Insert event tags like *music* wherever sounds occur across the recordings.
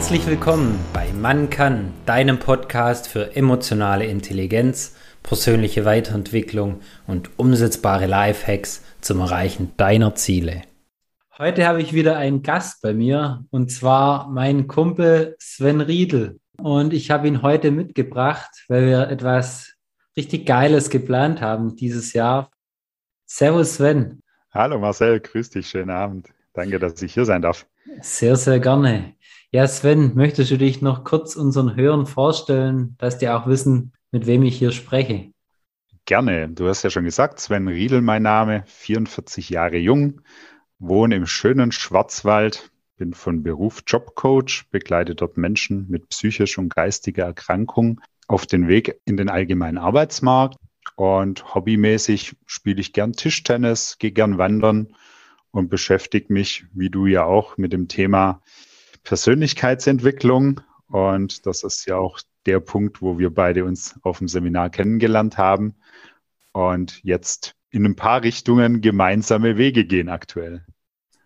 Herzlich willkommen bei Man kann, deinem Podcast für emotionale Intelligenz, persönliche Weiterentwicklung und umsetzbare Lifehacks zum Erreichen deiner Ziele. Heute habe ich wieder einen Gast bei mir und zwar meinen Kumpel Sven Riedel. Und ich habe ihn heute mitgebracht, weil wir etwas richtig Geiles geplant haben dieses Jahr. Servus Sven. Hallo Marcel, grüß dich, schönen Abend. Danke, dass ich hier sein darf. Sehr, sehr gerne. Ja, Sven, möchtest du dich noch kurz unseren Hörern vorstellen, dass die auch wissen, mit wem ich hier spreche? Gerne. Du hast ja schon gesagt, Sven Riedel mein Name, 44 Jahre jung, wohne im schönen Schwarzwald, bin von Beruf Jobcoach, begleite dort Menschen mit psychisch und geistiger Erkrankung auf den Weg in den allgemeinen Arbeitsmarkt. Und hobbymäßig spiele ich gern Tischtennis, gehe gern wandern und beschäftige mich, wie du ja auch, mit dem Thema Persönlichkeitsentwicklung. Und das ist ja auch der Punkt, wo wir beide uns auf dem Seminar kennengelernt haben und jetzt in ein paar Richtungen gemeinsame Wege gehen aktuell.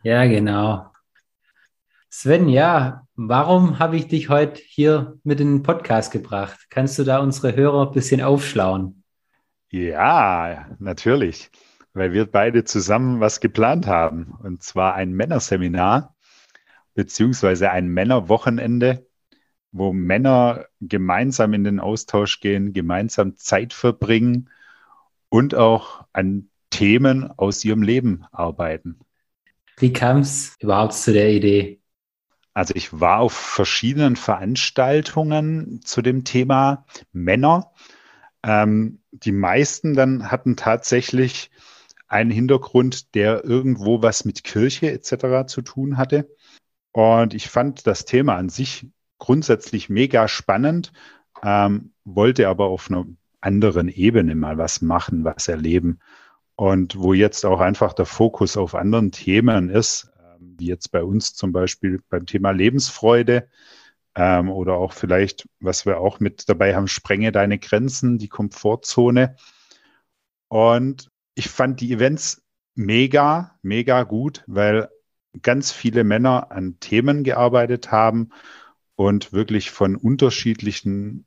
Ja, genau. Sven, ja, warum habe ich dich heute hier mit in den Podcast gebracht? Kannst du da unsere Hörer ein bisschen aufschlauen? Ja, natürlich, weil wir beide zusammen was geplant haben. Und zwar ein Männerseminar beziehungsweise ein Männerwochenende, wo Männer gemeinsam in den Austausch gehen, gemeinsam Zeit verbringen und auch an Themen aus ihrem Leben arbeiten. Wie kam es überhaupt zu der Idee? Also ich war auf verschiedenen Veranstaltungen zu dem Thema Männer. Ähm, die meisten dann hatten tatsächlich einen Hintergrund, der irgendwo was mit Kirche etc. zu tun hatte. Und ich fand das Thema an sich grundsätzlich mega spannend, ähm, wollte aber auf einer anderen Ebene mal was machen, was erleben. Und wo jetzt auch einfach der Fokus auf anderen Themen ist, ähm, wie jetzt bei uns zum Beispiel beim Thema Lebensfreude ähm, oder auch vielleicht, was wir auch mit dabei haben, sprenge deine Grenzen, die Komfortzone. Und ich fand die Events mega, mega gut, weil ganz viele Männer an Themen gearbeitet haben und wirklich von unterschiedlichen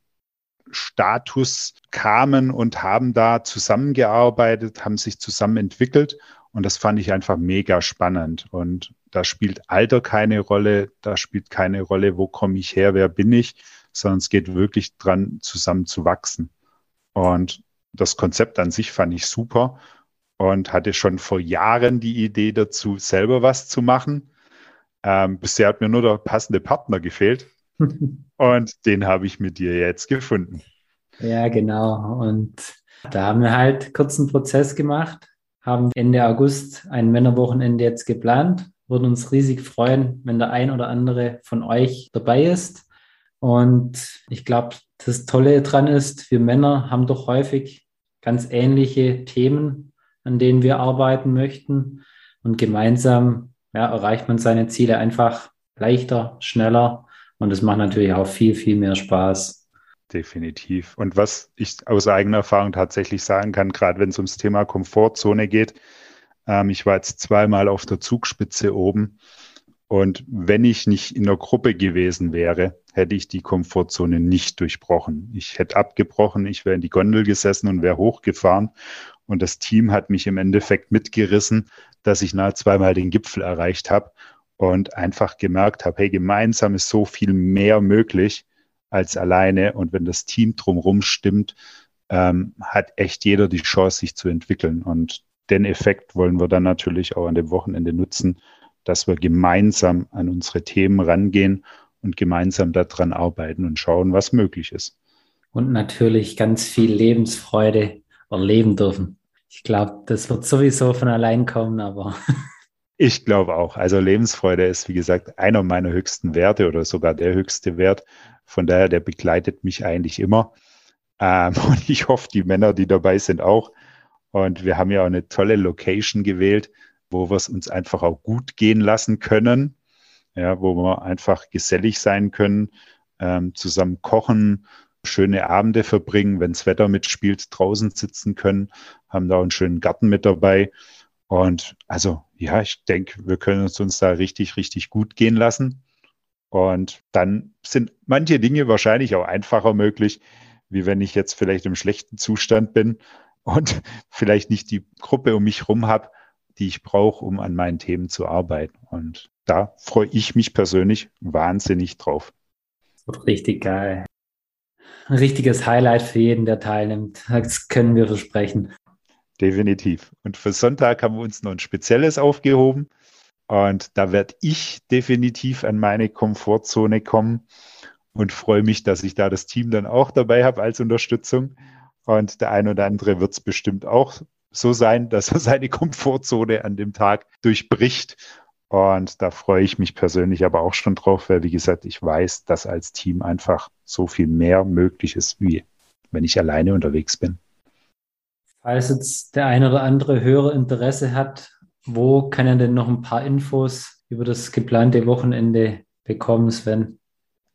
Status kamen und haben da zusammengearbeitet, haben sich zusammen entwickelt. Und das fand ich einfach mega spannend. Und da spielt Alter keine Rolle, da spielt keine Rolle, wo komme ich her, wer bin ich, sondern es geht wirklich dran, zusammen zu wachsen. Und das Konzept an sich fand ich super und hatte schon vor Jahren die Idee dazu, selber was zu machen. Ähm, bisher hat mir nur der passende Partner gefehlt. *laughs* und den habe ich mit dir jetzt gefunden. Ja, genau. Und da haben wir halt kurzen Prozess gemacht, haben Ende August ein Männerwochenende jetzt geplant. Würden uns riesig freuen, wenn der ein oder andere von euch dabei ist. Und ich glaube, das Tolle daran ist, wir Männer haben doch häufig ganz ähnliche Themen, an denen wir arbeiten möchten. Und gemeinsam ja, erreicht man seine Ziele einfach leichter, schneller. Und es macht natürlich auch viel, viel mehr Spaß. Definitiv. Und was ich aus eigener Erfahrung tatsächlich sagen kann, gerade wenn es ums Thema Komfortzone geht, ähm, ich war jetzt zweimal auf der Zugspitze oben. Und wenn ich nicht in der Gruppe gewesen wäre, hätte ich die Komfortzone nicht durchbrochen. Ich hätte abgebrochen, ich wäre in die Gondel gesessen und wäre hochgefahren. Und das Team hat mich im Endeffekt mitgerissen, dass ich nahe zweimal den Gipfel erreicht habe und einfach gemerkt habe, hey, gemeinsam ist so viel mehr möglich als alleine. Und wenn das Team drumherum stimmt, ähm, hat echt jeder die Chance, sich zu entwickeln. Und den Effekt wollen wir dann natürlich auch an dem Wochenende nutzen, dass wir gemeinsam an unsere Themen rangehen und gemeinsam daran arbeiten und schauen, was möglich ist. Und natürlich ganz viel Lebensfreude erleben dürfen. Ich glaube, das wird sowieso von allein kommen, aber. *laughs* Ich glaube auch. Also Lebensfreude ist, wie gesagt, einer meiner höchsten Werte oder sogar der höchste Wert. Von daher, der begleitet mich eigentlich immer. Ähm, *laughs* und ich hoffe, die Männer, die dabei sind, auch. Und wir haben ja auch eine tolle Location gewählt, wo wir es uns einfach auch gut gehen lassen können. Ja, wo wir einfach gesellig sein können, ähm, zusammen kochen, schöne Abende verbringen, wenn das Wetter mitspielt, draußen sitzen können, haben da einen schönen Garten mit dabei. Und also, ja, ich denke, wir können es uns da richtig, richtig gut gehen lassen. Und dann sind manche Dinge wahrscheinlich auch einfacher möglich, wie wenn ich jetzt vielleicht im schlechten Zustand bin und *laughs* vielleicht nicht die Gruppe um mich herum habe, die ich brauche, um an meinen Themen zu arbeiten. Und da freue ich mich persönlich wahnsinnig drauf. Richtig geil. Ein richtiges Highlight für jeden, der teilnimmt. Das können wir versprechen. Definitiv. Und für Sonntag haben wir uns noch ein spezielles aufgehoben. Und da werde ich definitiv an meine Komfortzone kommen und freue mich, dass ich da das Team dann auch dabei habe als Unterstützung. Und der ein oder andere wird es bestimmt auch so sein, dass er seine *laughs* Komfortzone an dem Tag durchbricht. Und da freue ich mich persönlich aber auch schon drauf, weil, wie gesagt, ich weiß, dass als Team einfach so viel mehr möglich ist, wie wenn ich alleine unterwegs bin. Falls jetzt der eine oder andere Hörer Interesse hat, wo kann er denn noch ein paar Infos über das geplante Wochenende bekommen, Sven?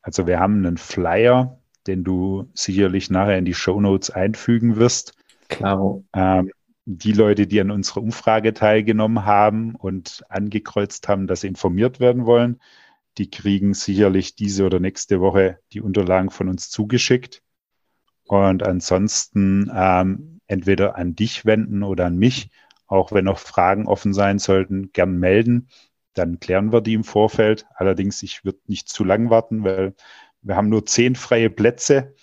Also wir haben einen Flyer, den du sicherlich nachher in die Show Notes einfügen wirst. Klaro. Ähm, die Leute, die an unserer Umfrage teilgenommen haben und angekreuzt haben, dass sie informiert werden wollen, die kriegen sicherlich diese oder nächste Woche die Unterlagen von uns zugeschickt. Und ansonsten ähm, entweder an dich wenden oder an mich, auch wenn noch Fragen offen sein sollten, gern melden. Dann klären wir die im Vorfeld. Allerdings, ich würde nicht zu lang warten, weil wir haben nur zehn freie Plätze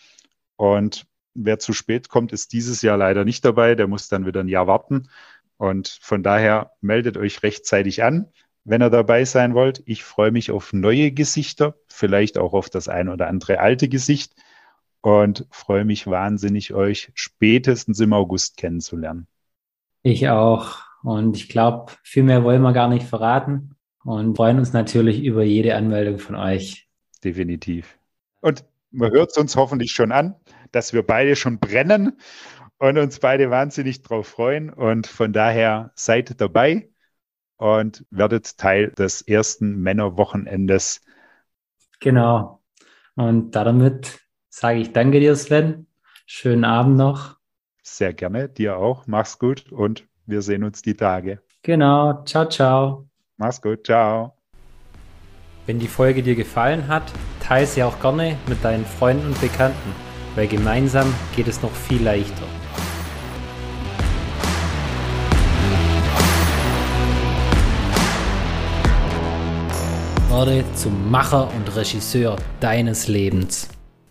und wer zu spät kommt, ist dieses Jahr leider nicht dabei. Der muss dann wieder ein Jahr warten. Und von daher meldet euch rechtzeitig an, wenn ihr dabei sein wollt. Ich freue mich auf neue Gesichter, vielleicht auch auf das ein oder andere alte Gesicht und freue mich wahnsinnig, euch spätestens im August kennenzulernen. Ich auch. Und ich glaube, viel mehr wollen wir gar nicht verraten und freuen uns natürlich über jede Anmeldung von euch. Definitiv. Und man hört es uns hoffentlich schon an dass wir beide schon brennen und uns beide wahnsinnig drauf freuen. Und von daher seid dabei und werdet Teil des ersten Männerwochenendes. Genau. Und damit sage ich danke dir, Sven. Schönen Abend noch. Sehr gerne, dir auch. Mach's gut und wir sehen uns die Tage. Genau. Ciao, ciao. Mach's gut. Ciao. Wenn die Folge dir gefallen hat, teile sie auch gerne mit deinen Freunden und Bekannten weil gemeinsam geht es noch viel leichter. Werde zum Macher und Regisseur deines Lebens.